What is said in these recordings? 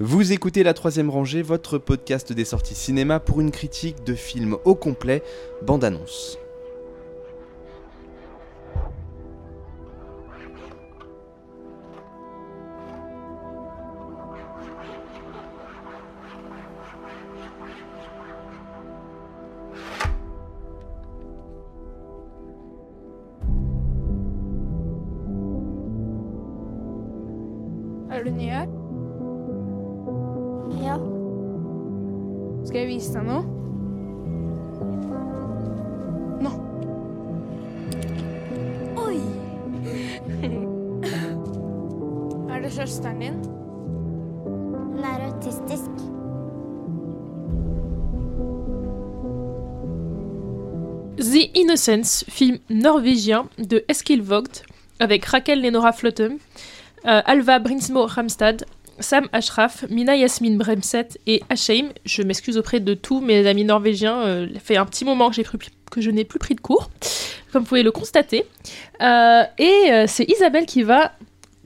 Vous écoutez La Troisième Rangée, votre podcast des sorties cinéma pour une critique de film au complet, bande-annonce. Er det søsteren din? Hun er autistisk. The Innocence, film norvégien de Eskil Vogt, avec Raquel Lenora Flotem, euh, Alva Brinsmo Ramstad, Sam Ashraf, Mina Yasmin Bremset et Asheim. Je m'excuse auprès de tous mes amis norvégiens, euh, ça fait un petit moment que, j'ai pris- que je n'ai plus pris de cours, comme vous pouvez le constater. Euh, et euh, c'est Isabelle qui va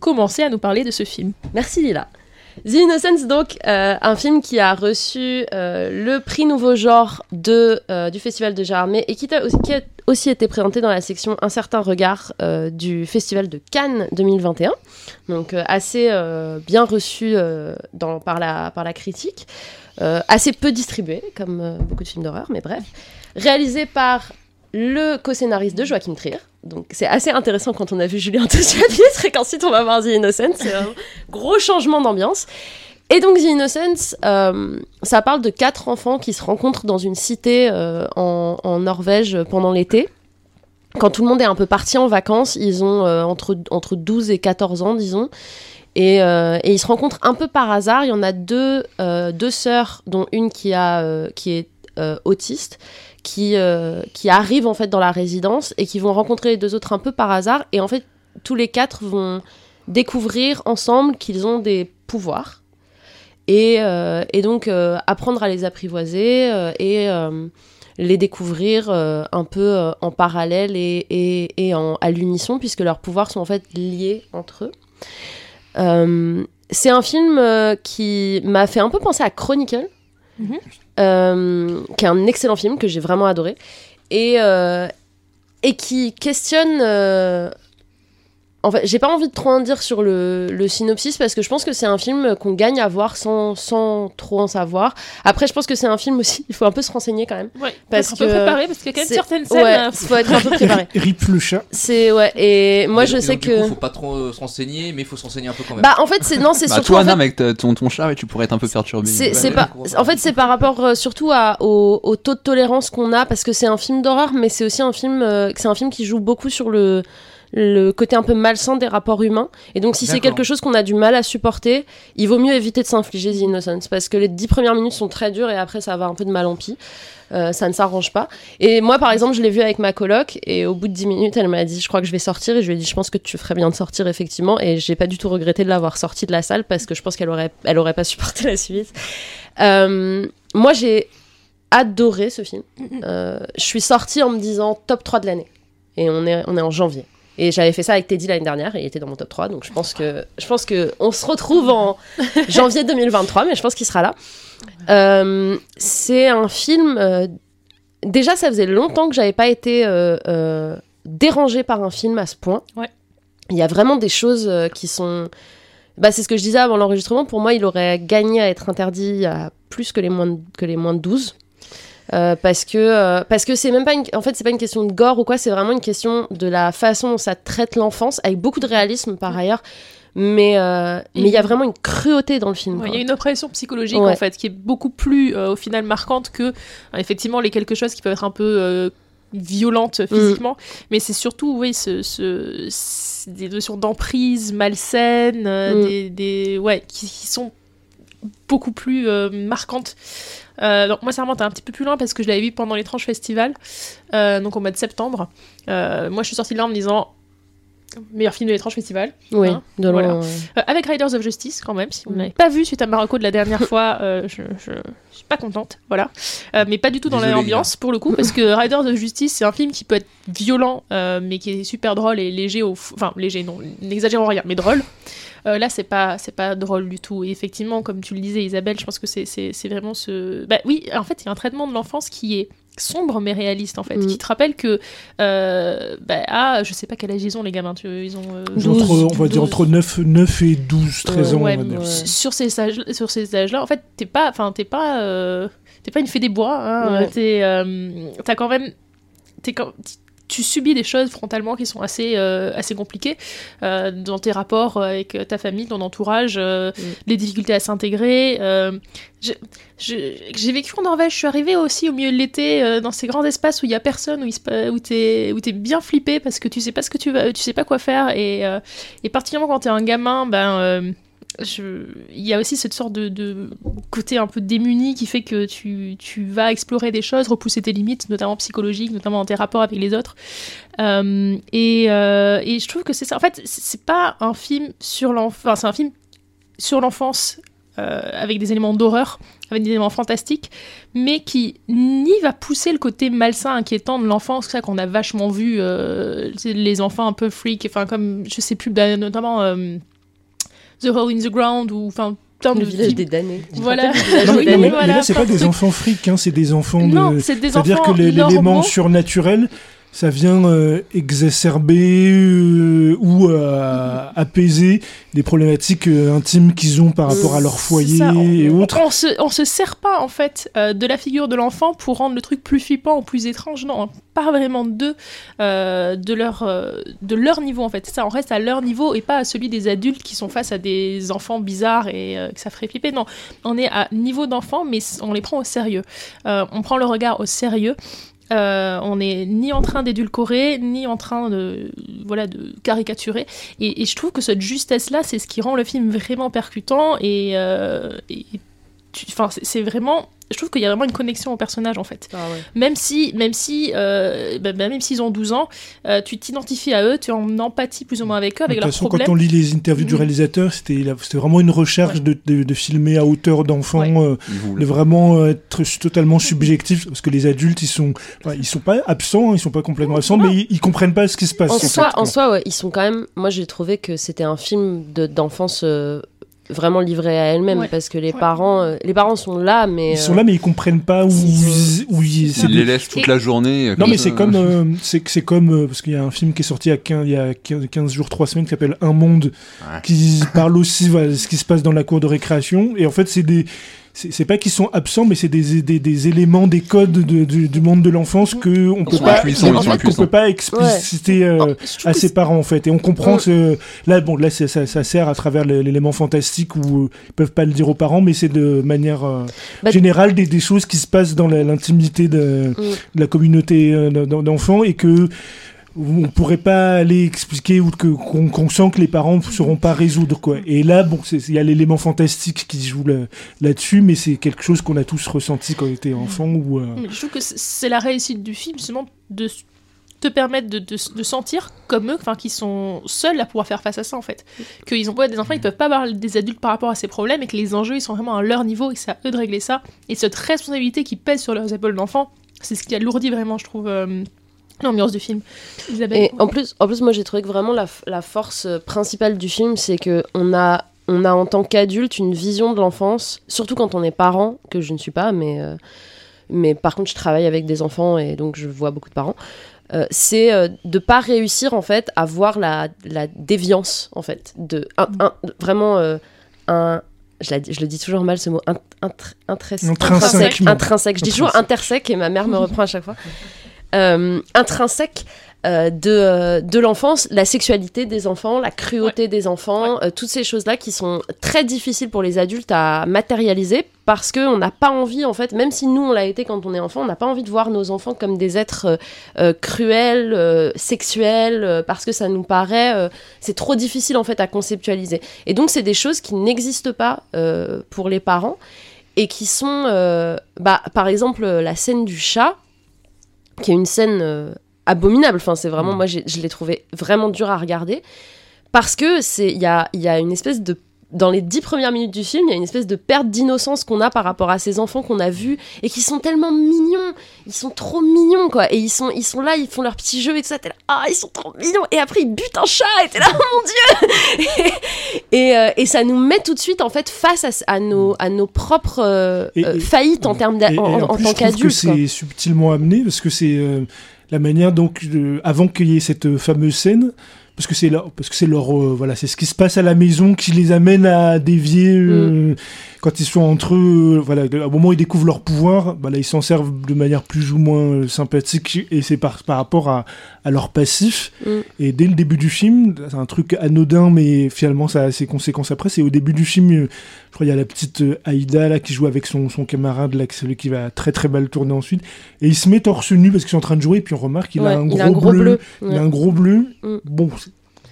commencer à nous parler de ce film. Merci Lila. The Innocence, donc, euh, un film qui a reçu euh, le prix Nouveau Genre euh, du Festival de Gérardmer et qui, a aussi été présenté dans la section Un certain regard du Festival de Cannes 2021. Donc, assez bien reçu par, la, critique. Assez peu distribué, comme beaucoup de films d'horreur, mais bref. Réalisé par le co-scénariste de Joachim Trier. Donc c'est assez intéressant quand on a vu Julien Tossiapitre et qu'ensuite on va voir The Innocence. C'est un gros changement d'ambiance. Et donc The Innocence, euh, ça parle de quatre enfants qui se rencontrent dans une cité euh, en, Norvège pendant l'été. Quand tout le monde est un peu parti en vacances, ils ont euh, entre, entre 12 et 14 ans, disons. Et, et ils se rencontrent un peu par hasard. Il y en a deux, deux sœurs, dont une qui, a, qui est euh, autiste, qui, euh, qui arrivent en fait dans la résidence et qui vont rencontrer les deux autres un peu par hasard. Et en fait, tous les quatre vont découvrir ensemble qu'ils ont des pouvoirs. Et, euh, et donc apprendre à les apprivoiser et les découvrir un peu en parallèle et, et, et à l'unisson, puisque leurs pouvoirs sont en fait liés entre eux. C'est un film qui m'a fait un peu penser à Chronicle, Mhm. Euh, qui est un excellent film que j'ai vraiment adoré, et, euh, et qui questionne. En fait, j'ai pas envie de trop en dire sur le, le synopsis parce que je pense que c'est un film qu'on gagne à voir sans, sans trop en savoir. Après, je pense que c'est un film aussi, il faut un peu se renseigner quand même. Ouais, Parce faut être un peu que préparé parce qu'il y a quand même certaines scènes. Ouais, euh, faut être un peu préparé. Rip le chat. C'est ouais, et moi Et je donc, sais du que. coup, faut pas trop euh, se renseigner, mais il faut se renseigner un peu quand même. Bah en fait c'est non c'est Bah, surtout toi, en fait, Nam, avec ton, ton chat, tu pourrais être un peu perturbé. C'est Ouais, c'est ouais, pas. En fait, c'est par rapport euh, surtout à, au, au taux de tolérance qu'on a, parce que c'est un film d'horreur, mais c'est aussi un film. euh, c'est un film qui joue beaucoup sur le le côté un peu malsain des rapports humains. Et donc, si c'est quelque chose qu'on a du mal à supporter, il vaut mieux éviter de s'infliger The Innocence, parce que les dix premières minutes sont très dures et après, ça va un peu de mal en pis. Euh, ça ne s'arrange pas. Et moi, par exemple, je l'ai vu avec ma coloc, et au bout de 10 minutes, elle m'a dit Je crois que je vais sortir. Et je lui ai dit Je pense que tu ferais bien de sortir, effectivement. Et j'ai pas du tout regretté de l'avoir sortie de la salle, parce que je pense qu'elle aurait, elle aurait pas supporté la suite. Euh, moi, j'ai adoré ce film. Euh, je suis sortie en me disant top 3 de l'année. Et on est, on est en janvier. Et j'avais fait ça avec Teddy l'année dernière et il était dans mon top 3. Donc je pense que, je pense que on se retrouve en janvier 2023, mais je pense qu'il sera là. Euh, c'est un film. euh, déjà, ça faisait longtemps que j'avais pas été euh, euh, dérangée par un film à ce point. Ouais. Il y a vraiment des choses qui sont. Bah, c'est ce que je disais avant l'enregistrement. Pour moi, il aurait gagné à être interdit à plus que les moins de, que les moins de 12. Euh, parce que euh, parce que c'est même pas une, en fait c'est pas une question de gore ou quoi c'est vraiment une question de la façon dont ça traite l'enfance avec beaucoup de réalisme par ailleurs mais euh, mais il y a vraiment une cruauté dans le film Ouais. Il y a une oppression psychologique Ouais. en fait qui est beaucoup plus euh, au final marquante que euh, effectivement les quelque chose qui peuvent être un peu euh, violentes physiquement, mais c'est surtout oui ce, ce- des notions d'emprise malsaine, euh, Mm. des, des ouais qui, qui sont beaucoup plus euh, marquantes. Euh, donc moi ça remonte un petit peu plus loin parce que je l'avais vu pendant l'étrange festival, euh, donc au mois de septembre. Euh, moi je suis sortie de là en me disant meilleur film de l'étrange festival. oui Hein, de loin, voilà. ouais. Euh, avec Riders of Justice quand même, si vous ne l'avez pas vu suite à Marocco de la dernière fois, euh, je, je, je suis pas contente, voilà. Euh, mais pas du tout dans Désolé, l'ambiance pour le coup, parce que Riders of Justice c'est un film qui peut être violent, euh, mais qui est super drôle et léger, au f- enfin léger non, n'exagérons rien, mais drôle. Euh, là, c'est pas, c'est pas drôle du tout. Et effectivement, comme tu le disais, Isabelle, je pense que c'est, c'est, c'est vraiment ce. Bah oui, en fait, il y a un traitement de l'enfance qui est sombre mais réaliste en fait Mm. qui te rappelle que euh, bah, ah je sais pas quel âge ils ont les gamins tu ils ont euh, entre- 12, on va dire 12. entre 9, 9 et 12, 13 ans. Ouais, on va dire. ouais. S- sur ces âges sur ces âges là en fait t'es pas enfin t'es pas euh, t'es pas une fée des bois hein, Ouais. t'es euh, t'as quand même t'es quand tu subis des choses frontalement qui sont assez euh, assez compliquées euh, dans tes rapports avec ta famille ton entourage euh, Mm. les difficultés à s'intégrer euh, j'ai vécu en Norvège je suis arrivée aussi au milieu de l'été euh, dans ces grands espaces où il y a personne où où t'es où t'es bien flippé parce que tu sais pas ce que tu vas tu sais pas quoi faire et euh, et particulièrement quand t'es un gamin ben euh, il y a aussi cette sorte de, côté un peu démuni qui fait que tu, vas explorer des choses, repousser tes limites, notamment psychologiques, notamment dans tes rapports avec les autres. Euh, et, euh, et je trouve que c'est ça. En fait, c'est c'est pas un film sur l'enfance, c'est un film sur l'enfance euh, avec des éléments d'horreur, avec des éléments fantastiques, mais qui ni va pousser le côté malsain, inquiétant de l'enfance, ça qu'on a vachement vu, c'est les enfants un peu freak, enfin comme je sais plus, bah, notamment The Hole in the Ground ou enfin plein Le de village des damnés. Voilà. Non, mais, mais- mais là, c'est pas des enfants frics, hein, c'est des enfants de. Non, c'est des C'est-à-dire enfants que les- l'élément surnaturel, ça vient euh, exacerber euh, ou euh, apaiser des problématiques intimes qu'ils ont par rapport à leur foyer ça, on, et autres. On se, on se sert pas en fait de la figure de l'enfant pour rendre le truc plus flippant ou plus étrange. Non, on part vraiment d'eux, de leur, de leur niveau en fait. Ça, on reste à leur niveau et pas à celui des adultes qui sont face à des enfants bizarres et que ça ferait flipper. Non, on est à niveau d'enfant, mais on les prend au sérieux. On prend le regard au sérieux. Euh, on n'est ni en train d'édulcorer, ni en train de, voilà, de caricaturer. Et, je trouve que cette justesse-là, c'est ce qui rend le film vraiment percutant. Et, euh, enfin, c'est- c'est vraiment. Je trouve qu'il y a vraiment une connexion au personnage en fait. Ah ouais. Même si, même si, euh, bah, bah, même s'ils ont 12 ans, euh, tu t'identifies à eux, tu es en empathie plus ou moins avec eux, De avec toute leurs façon, problèmes. quand on lit les interviews du Mm. réalisateur, c'était vraiment une recherche de, de- de filmer à hauteur d'enfant, Ouais. euh, de vraiment euh, être totalement subjectif, parce que les adultes, ils sont, ils sont pas absents, ils sont pas complètement absents, Non. mais ils, ils comprennent pas ce qui se passe. En soi, en soi, ouais, ils sont quand même. Moi, j'ai trouvé que c'était un film de- d'enfance euh, vraiment livré à elle-même Ouais. parce que les Ouais. parents, euh, les parents sont là, mais Ils sont euh, là, mais ils comprennent pas où, Ils où ils. c'est Ils des- les laissent toute Et- la journée. Non, comme mais c'est comme, euh, c'est c'est comme euh, parce qu'il y a un film qui est sorti il y a 15, il y a 15 15 jours, 3 semaines qui s'appelle Un monde, Ouais. qui parle aussi voilà, de ce qui se passe dans la cour de récréation. Et en fait, c'est des. C'est c'est pas qu'ils sont absents, mais c'est des, des, des éléments, des codes de- du, du monde de l'enfance que on peut pas, impuissants, ils qu'on sont peut pas expliciter euh, à ses parents en fait. Et on comprend Mm. ce là bon là ça, ça sert à travers l'élément fantastique où euh, ils peuvent pas le dire aux parents, mais c'est de manière euh, Bah, générale des, des choses qui se passent dans l'intimité de, Mm. de la communauté euh, d'en- d'enfants et que on pourrait pas aller expliquer ou qu'on qu'on sent que les parents ne sauront pas résoudre quoi. Et là bon il y a l'élément fantastique qui joue là- là-dessus, mais c'est quelque chose qu'on a tous ressenti quand on était enfant ou euh, Je trouve que c'est- la réussite du film, justement, de te permettre de, sentir comme eux, enfin, qu'ils sont seuls à pouvoir faire face à ça, en fait. Qu'ils ont pas des enfants, ils peuvent pas avoir des adultes par rapport à ces problèmes et que les enjeux, ils sont vraiment à leur niveau et c'est à eux de régler ça. Et cette responsabilité qui pèse sur leurs épaules d'enfants, c'est ce qui alourdit vraiment, je trouve, euh, l'ambiance du film. Isabelle Et en plus, en plus, moi j'ai trouvé que vraiment la, la force euh, principale du film, c'est que on a, on a en tant qu'adulte une vision de l'enfance, surtout quand on est parent, que je ne suis pas, mais, euh, mais par contre je travaille avec des enfants et donc je vois beaucoup de parents. Euh, c'est euh, de pas réussir en fait à voir la, la déviance en fait de un- un- vraiment euh, un je, la dis- je le dis toujours mal ce mot int- intr- intrès- Intrinsèquement. intrinsèque je dis toujours intersèque et ma mère me reprend à chaque fois intrinsèque euh, de, euh, de l'enfance, la sexualité des enfants, la cruauté des enfants, euh, toutes ces choses-là qui sont très difficiles pour les adultes à matérialiser parce qu'on n'a pas envie, en fait, même si nous on l'a été quand on est enfant, on n'a pas envie de voir nos enfants comme des êtres euh, euh, cruels, euh, sexuels, euh, parce que ça nous paraît, euh, c'est trop difficile en fait à conceptualiser. Et donc c'est des choses qui n'existent pas euh, pour les parents et qui sont, euh, bah, par exemple, la scène du chat, qui est une scène euh, abominable. Enfin, c'est vraiment, moi, j'ai- je l'ai trouvé vraiment dur à regarder parce que c'est, il y a, il y a une espèce de dans les dix premières minutes du film, il y a une espèce de perte d'innocence qu'on a par rapport à ces enfants qu'on a vus et qui sont tellement mignons. Ils sont trop mignons, quoi. Et ils sont, ils sont là, ils font leurs petits jeux et tout ça. T'es là, ah, ils sont trop mignons. Et après, ils butent un chat et t'es là, oh mon dieu. et, euh, et ça nous met tout de suite, en fait, face à, à nos, à nos propres euh, Et- euh, faillites en termes et en, en plus, tant qu'adultes. c'est subtilement amené parce que c'est euh, la manière donc avant qu'il y ait cette fameuse scène parce que c'est leur parce que c'est leur euh, voilà c'est ce qui se passe à la maison qui les amène à dévier euh, quand ils sont entre eux euh, voilà au moment où ils découvrent leur pouvoir voilà ils s'en servent de manière plus ou moins sympathique et c'est par par rapport à, à leur passif Mm. et dès le début du film c'est un truc anodin mais finalement ça a ses conséquences après c'est au début du film je crois il y a la petite Aïda là qui joue avec son, son camarade là, celui qui va très très mal tourner ensuite et il se met torse nu parce qu'ils sont en train de jouer et puis on remarque qu'il Ouais, a un gros, a un gros bleu, bleu. il a un gros bleu Mm. bon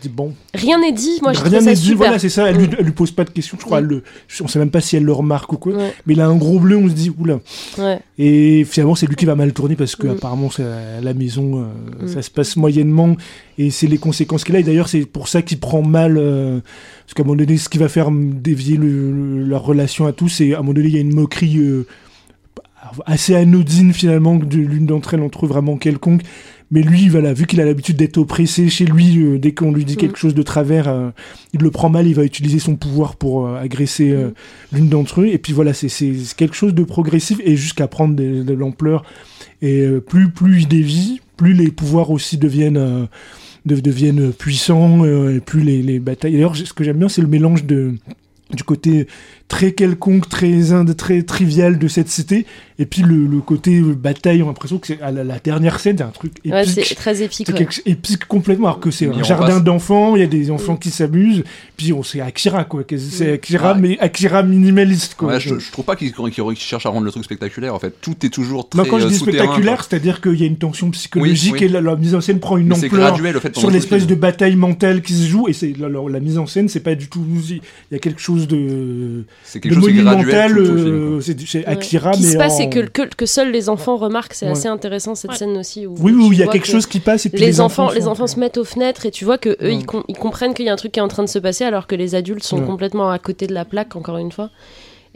bon Rien n'est dit, moi je rien n'est dit super. voilà c'est ça elle, lui, Mm. elle lui pose pas de questions je crois Mm. elle le, on sait même pas si elle le remarque ou quoi Ouais, mais il a un gros bleu on se dit oula ouais. et finalement, c'est lui qui va mal tourner parce que Mm. apparemment, la maison, euh, Mm. ça se passe moyennement et c'est les conséquences qu'il a. Et d'ailleurs, c'est pour ça qu'il prend mal. euh, parce qu'à un moment donné, ce qui va faire dévier le- le- leur relation à tous, c'est à un moment donné, il y a une moquerie euh, assez anodine finalement de l'une d'entre elles, on trouve vraiment quelconque. Mais lui, voilà, vu qu'il a l'habitude d'être oppressé chez lui, euh, dès qu'on lui dit Mm. quelque chose de travers, euh, il le prend mal, il va utiliser son pouvoir pour euh, agresser Mm. l'une d'entre eux. Et puis voilà, c'est c'est quelque chose de progressif et jusqu'à prendre de, de l'ampleur. Et plus, plus il dévie, plus les pouvoirs aussi deviennent, de- deviennent puissants, et plus les, les batailles. D'ailleurs, ce que j'aime bien, c'est le mélange de du côté très quelconque, très ind, très trivial de cette cité, et puis le, le côté euh, bataille, on a l'impression que c'est à la, la dernière scène, c'est un truc épique. Ouais, c'est très épique. C'est ouais. épique complètement, alors que c'est un jardin d'enfants, il y a des enfants qui s'amusent, puis on c'est Akira quoi, c'est Mm. Akira Ouais. mais Akira minimaliste quoi. Ouais, je, je trouve pas qu'ils cherchent à rendre le truc spectaculaire. En fait, tout est toujours très Non, quand je euh, dis souterrain, spectaculaire, quoi. c'est-à-dire qu'il y a une tension psychologique Oui, oui. et la, la mise en scène prend une Mais c'est ampleur graduel, fait sur l'espèce de film. bataille mentale qui se joue et c'est la, la- la mise en scène, c'est pas du tout il y a quelque chose de, C'est de quelque chose graduel monumental, euh, c'est Ouais. Akira Ce qui mais se passe, en- c'est que, que, que seuls les enfants remarquent. C'est Ouais. assez intéressant cette Ouais. scène aussi. Où oui oui, il y a quelque que chose qui passe et puis Les, enfants, les enfants se mettent aux fenêtres et tu vois que eux, Ouais. ils, com- ils comprennent qu'il y a un truc qui est en train de se passer alors que les adultes sont Ouais. complètement à côté de la plaque, encore une fois.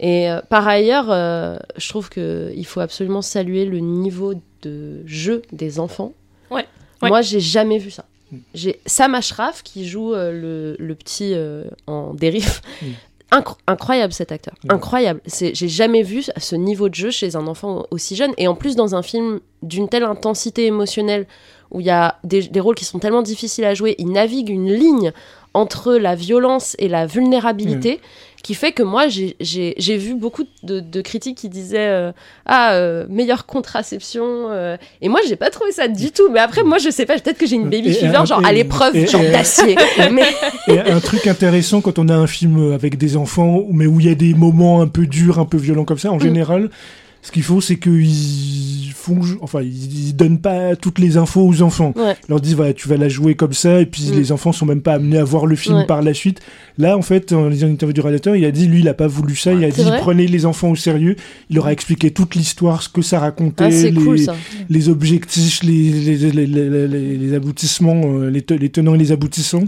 Et euh, par ailleurs, euh, je trouve qu'il faut absolument saluer le niveau de jeu des enfants. Ouais. Ouais. Moi, j'ai jamais vu ça. Mm. J'ai Sam Ashraf qui joue euh, le, le petit euh, en dérive. Mm. Incro- incroyable cet acteur, Ouais. incroyable. C'est, j'ai jamais vu ce niveau de jeu chez un enfant aussi jeune et en plus dans un film d'une telle intensité émotionnelle où il y a des, des rôles qui sont tellement difficiles à jouer, il navigue une ligne entre la violence et la vulnérabilité qui fait que moi j'ai, vu beaucoup de, de critiques qui disaient euh, ah euh, meilleure contraception euh, et moi j'ai pas trouvé ça du tout. Mais après moi je sais pas peut-être que j'ai une baby Et- fever genre et- à l'épreuve genre d'acier. mais Et un truc intéressant quand on a un film avec des enfants, mais où il y a des moments un peu durs, un peu violents comme ça, en Mm. général, ce qu'il faut, c'est qu'ils font, enfin, ils, donnent pas toutes les infos aux enfants. Ouais. Ils leur disent, voilà, tu vas la jouer comme ça, et puis Mm. les enfants sont même pas amenés à voir le film Ouais. par la suite. Là, en fait, en lisant l'interview du réalisateur, il a dit, lui, il a pas voulu ça, il a dit, prenez les enfants au sérieux. Il leur a expliqué toute l'histoire, ce que ça racontait, ah, les, cool ça les objectifs, les, les, les, les, aboutissements, euh, les tenants et les aboutissants.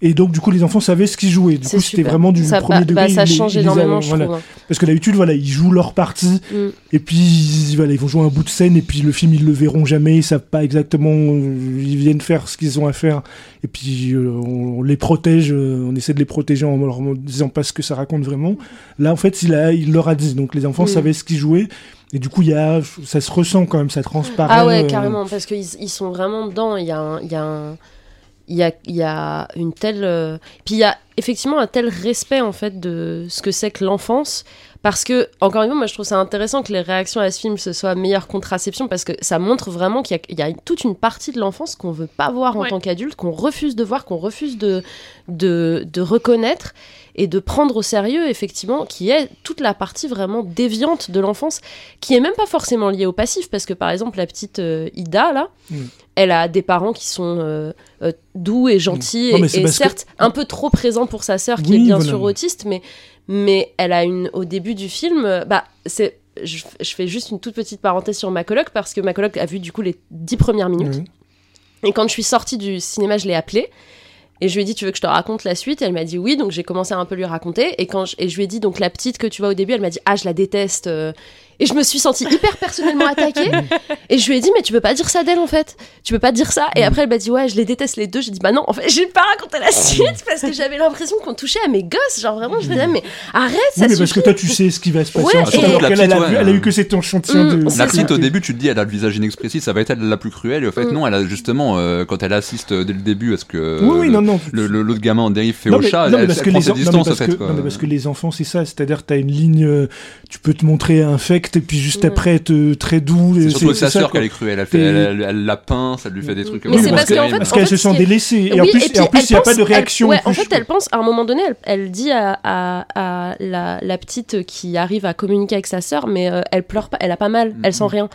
Et donc, du coup, les enfants savaient ce qu'ils jouaient. Du coup, c'était vraiment du ça, premier degré. bah, ça change les énormément je voilà. trouve hein. Parce que d'habitude, voilà, ils jouent leur partie, Mm. et puis ils, voilà, ils vont jouer un bout de scène, et puis le film, ils le verront jamais, ils savent pas exactement, euh, ils viennent faire ce qu'ils ont à faire, et puis euh, on, on les protège, euh, on essaie de les protéger en leur disant pas ce que ça raconte vraiment. Là, en fait, il, a, il leur a dit, donc les enfants Mm. savaient ce qu'ils jouaient, et du coup, y a, ça se ressent quand même, ça transparaît. Ah ouais, euh, carrément, parce qu'ils ils sont vraiment dedans. Il y a un. Il y a un- il y a, il y a une telle. euh, Puis il y a effectivement un tel respect en fait de ce que c'est que l'enfance. Parce que, encore une fois, moi je trouve ça intéressant que les réactions à ce film ce soit meilleure contraception parce que ça montre vraiment qu'il y a, il y a toute une partie de l'enfance qu'on veut pas voir en Ouais. tant qu'adulte, qu'on refuse de voir, qu'on refuse de, de, de reconnaître et de prendre au sérieux, effectivement, qui est toute la partie vraiment déviante de l'enfance qui est même pas forcément liée au passif parce que par exemple la petite euh, Ida là Mm. elle a des parents qui sont euh, euh, doux et gentils. Non, et, que- certes un peu trop présents pour sa sœur qui Oui, est bien voilà. sûr autiste mais mais elle a une au début du film bah c'est je, je fais juste une toute petite parenthèse sur ma coloc parce que ma coloc a vu du coup les dix premières minutes et quand je suis sortie du cinéma je l'ai appelée Et je lui ai dit, tu veux que je te raconte la suite? Elle m'a dit oui, donc j'ai commencé à un peu lui raconter. Et quand je, et je lui ai dit, donc la petite que tu vois au début, elle m'a dit, ah, je la déteste. euh. Et je me suis sentie hyper personnellement attaquée. et je lui ai dit, mais tu peux pas dire ça d'elle en fait. Tu peux pas dire ça. Et après, elle m'a dit, ouais, je les déteste les deux. J'ai dit, bah non, en fait, j'ai pas raconté la suite parce que j'avais l'impression qu'on touchait à mes gosses. Genre vraiment, je disais, mais arrête, ça Oui, mais parce que toi, tu sais ce qui va se passer Ouais, et- alors elle a, ouais. elle a eu que cet échantillon Mm, de. La petite au début, tu te dis, elle a le visage inexpressif, ça va être elle la plus cruelle. Et en fait, Mm. non, elle a justement, euh, quand elle assiste euh, dès le début à ce que Oui, oui, non, non. le- le- l'autre gamin en dérive fait Non, au mais- chat, non, elle, parce elle que prend les ses distances, en fait. non, mais parce que les enfants, c'est ça. C'est-à-dire, t'as une ligne, euh, tu peux te montrer et puis juste après être très doux. C'est surtout avec sa ça, sœur qu'elle est cruelle. Elle, fait, elle, elle- elle la pince, elle lui fait des trucs. Mais c'est parce qu'elle se sent délaissée. Et en Oui, plus, il n'y a pas de réaction. elle- ouais, plus, en fait, elle pense, à un moment donné, elle, elle dit à, à- à la, la petite qui arrive à communiquer avec sa sœur, mais euh, elle pleure pas, elle a pas mal, elle sent Mhm. rien.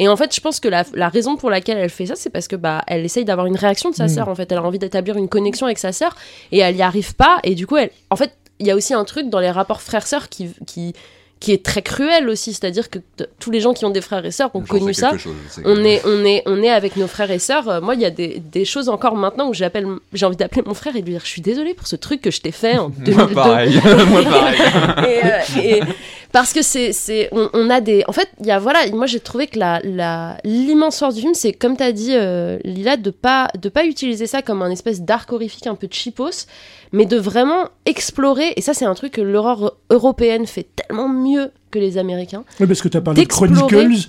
Et en fait, je pense que la, la raison pour laquelle elle fait ça, c'est parce que bah, elle essaye d'avoir une réaction de sa Mhm. sœur. En fait, elle a envie d'établir une connexion avec sa sœur et elle y arrive pas. Et du coup, elle, en fait, il y a aussi un truc dans les rapports frères-sœurs qui, qui, qui est très cruel aussi. C'est-à-dire que tous les gens qui ont des frères et sœurs ont connu ça chose, on est, on est, on est avec nos frères et sœurs. Euh, Moi, il y a des, des choses encore maintenant où j'appelle, j'ai envie d'appeler mon frère et de lui dire, je suis désolée pour ce truc que je t'ai fait en 2002. Moi pareil, moi pareil. et, euh, et- parce que c'est, on, on a des, en fait, il y a voilà, moi j'ai trouvé que la, la, l'immense force du film, c'est comme t'as dit, euh, Lila, de pas, de pas utiliser ça comme un espèce d'arc horrifique un peu cheapos, mais de vraiment explorer. Et ça, c'est un truc que l'horreur européenne fait tellement mieux que les Américains. Oui, parce que tu as parlé de Chronicles.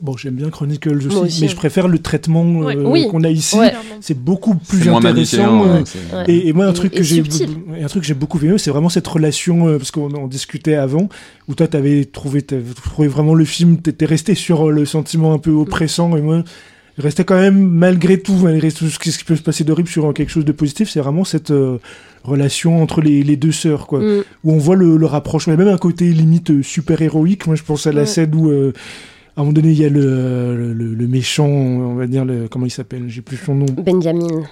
Bon, j'aime bien Chronicles aussi, mais je préfère le traitement euh. Oui. qu'on a ici. Ouais. C'est beaucoup plus moins intéressant. euh. Et, et moi, un Et- truc et que j'ai, un truc que j'ai beaucoup aimé, c'est vraiment cette relation, euh, parce qu'on en discutait avant, où toi, t'avais trouvé, t'avais trouvé vraiment le film, t'étais resté sur le sentiment un peu oppressant, et moi, je restais quand même, malgré tout, malgré tout ce qui, peut se passer d'horrible, sur quelque chose de positif. C'est vraiment cette euh, relation entre les, les deux sœurs, quoi, Mm. où on voit le, le rapprochement, même un côté limite euh, super héroïque. Moi, je pense à la Ouais. scène où. euh, à un moment donné, il y a le, le, le- le méchant, on va dire, le, comment il s'appelle? J'ai plus son nom. Benjamin.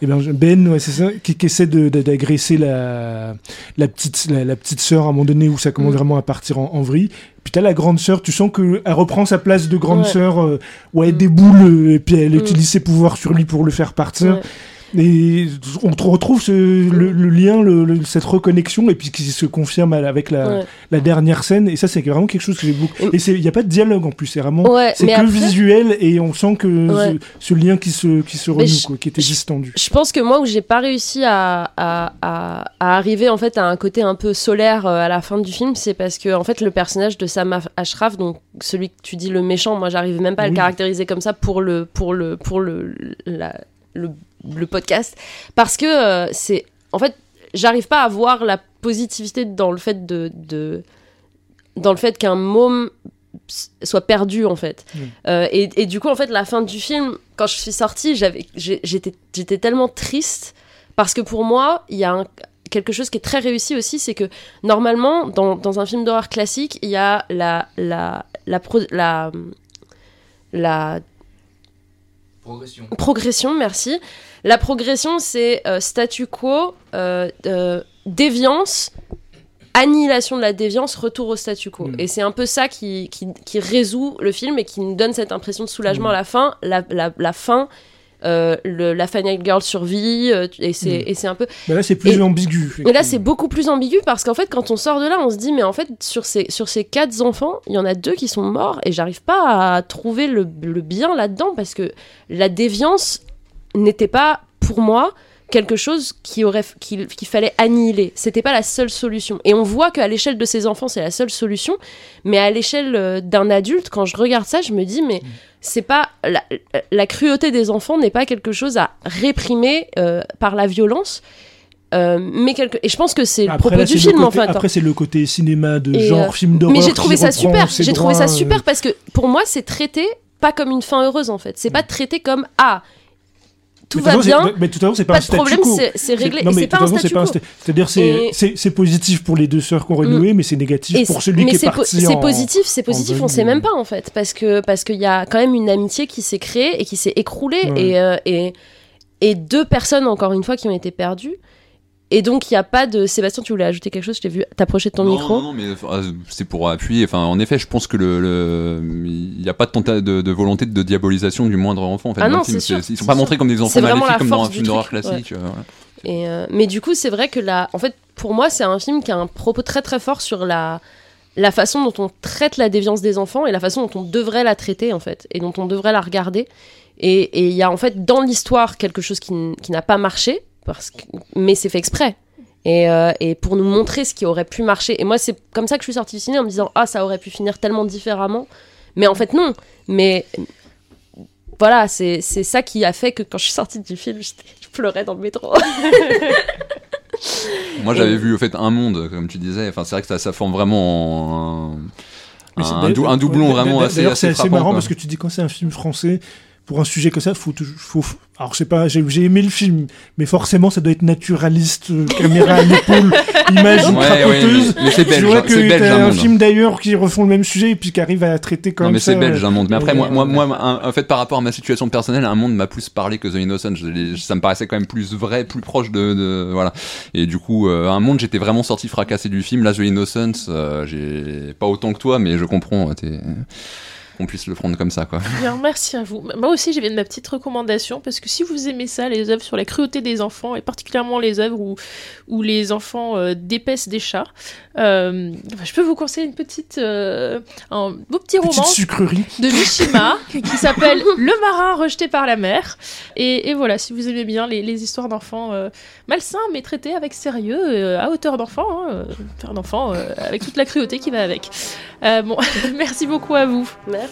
Et ben Ben, ouais, c'est ça, qui, qui essaie d'agresser la, la petite la, la petite sœur à un moment donné où ça commence Mm. vraiment à partir en, en vrille. Puis t'as la grande sœur, tu sens que elle reprend sa place de grande Ouais. sœur, euh, où elle déboule euh, et puis elle Mm. utilise ses pouvoirs sur lui pour le faire partir. Et on retrouve ce, le, le lien, le- le- cette reconnexion, et puis qui se confirme avec la, Ouais. la dernière scène. Et ça, c'est vraiment quelque chose que j'ai beaucoup. Et- il n'y a pas de dialogue en plus, c'est vraiment. Ouais, c'est que après- visuel, et on sent que Ouais. ce, ce lien qui se, qui se renoue, je- quoi, qui était distendu. Je pense que moi, où j'ai pas réussi à, à, à, à arriver en fait à un côté un peu solaire euh, à la fin du film, c'est parce que en fait le personnage de Sam Ashraf, donc celui que tu dis le méchant, moi j'arrive même pas à le caractériser comme ça pour le pour le pour le la- le, le podcast, parce que euh, c'est en fait j'arrive pas à voir la positivité dans le fait de, de dans le fait qu'un môme soit perdu en fait. Mm. Euh, et, et du coup en fait la fin du film quand je suis sortie j'avais j'étais j'étais tellement triste parce que pour moi il y a un- quelque chose qui est très réussi aussi c'est que normalement dans, dans un film d'horreur classique il y a la la la, pro- la la Progression. progression, merci. La progression, c'est euh, statu quo, euh, euh, déviance, annihilation de la déviance, retour au statu quo. Mm. Et c'est un peu ça qui, qui, qui résout le film et qui nous donne cette impression de soulagement à la fin. La, la, la fin, euh, le- la Final Girl survit, euh, et c'est Mm. et c'est un peu... Mais là, c'est plus Et- ambigu. Et là, c'est beaucoup plus ambigu parce qu'en fait, quand on sort de là, on se dit, mais en fait, sur ces, sur ces quatre enfants, il y en a deux qui sont morts et j'arrive pas à trouver le, le bien là-dedans parce que la déviance n'était pas, pour moi, quelque chose qui aurait qu'il fallait annihiler. C'était pas la seule solution. Et on voit qu'à l'échelle de ces enfants, c'est la seule solution. Mais à l'échelle euh, d'un adulte, quand je regarde ça, je me dis, mais c'est pas la, la cruauté des enfants n'est pas quelque chose à réprimer euh, par la violence. Euh, mais quelque... Et je pense que c'est le propos là, du film, en côté, fait. hein. Après, c'est le côté cinéma de Et, genre euh, film d'horreur. Mais j'ai trouvé ça super. J'ai trouvé ça super parce que pour moi, c'est traité pas comme une fin heureuse en fait. C'est pas traité comme ah tout mais va toute façon, bien, c'est- Mais pas, pas un de problème, c'est réglé. Non, Et mais c'est pas c'est pas un C'est-à-dire, positif pour les deux sœurs qui ont renoué, mais c'est négatif pour celui mais qui est parti. C'est positif, c'est positif, on sait même pas en fait, parce que parce qu'il y a quand même une amitié qui s'est créée et qui s'est écroulée euh, et et deux personnes encore une fois qui ont été perdues. Et donc il y a pas de Sébastien, tu voulais ajouter quelque chose? Je t'ai vu t'approcher de ton non, micro. Non, non, mais euh, c'est pour appuyer. Enfin, en effet, je pense que le, il n'y a pas de, de, de volonté de diabolisation du moindre enfant. En fait, Ah non, film. sûr, Ils sont c'est pas sûr. montrés comme des enfants maléfiques comme dans un film d'horreur classique. euh, voilà. Et, euh, mais du coup, c'est vrai que là, en fait, pour moi, c'est un film qui a un propos très très fort sur la, la façon dont on traite la déviance des enfants et la façon dont on devrait la traiter, en fait, et dont on devrait la regarder. Et il y a en fait dans l'histoire quelque chose qui n'a pas marché, parce que, mais c'est fait exprès. Et, euh, et pour nous montrer ce qui aurait pu marcher. Et moi, c'est comme ça que je suis sortie du ciné en me disant Ah, ça aurait pu finir tellement différemment. Mais en fait, non. Mais voilà, c'est c'est ça qui a fait que quand je suis sortie du film, je pleurais dans le métro. Moi, j'avais vu au fait un monde, comme tu disais. Enfin, c'est vrai que ça, ça forme vraiment un, Mais c'est- un, dou- un doublon vraiment assez, assez c'est assez frappant, marrant quoi. parce que tu dis quand c'est un film français, pour un sujet comme ça, faut, faut, alors sais pas, j'ai j'ai aimé le film, mais forcément ça doit être naturaliste, euh, caméra à l'épaule, image Ouais, ouais, mais- mais c'est belge, hein, que c'est belge, t'as un monde. film d'ailleurs qui refont le même sujet et puis qui arrive à traiter quand Non mais c'est belge un monde. Mais après euh, moi, moi, moi, un- en fait par rapport à ma situation personnelle, un monde m'a plus parlé que The Innocent. Je ça me paraissait quand même plus vrai, plus proche de, de- voilà. Et du coup, euh, un monde, j'étais vraiment sorti fracassé du film. Là, The Innocent, euh, j'ai pas autant que toi, mais je comprends. t'es- qu'on puisse le prendre comme ça, quoi. Bien, merci à vous. Moi aussi, j'avais ma petite recommandation parce que si vous aimez ça, les œuvres sur la cruauté des enfants et particulièrement les œuvres où, où les enfants euh, des chats, euh, je peux vous conseiller une petite, euh, un beau petit Petite roman sucrerie. de Mishima qui s'appelle Le marin rejeté par la mer. Et, et voilà, si vous aimez bien les, les histoires d'enfants euh, malsains mais traités avec sérieux, euh, à hauteur d'enfant, hein, d'enfant, euh, avec toute la cruauté qui va avec. Euh, bon, merci beaucoup à vous. Merci.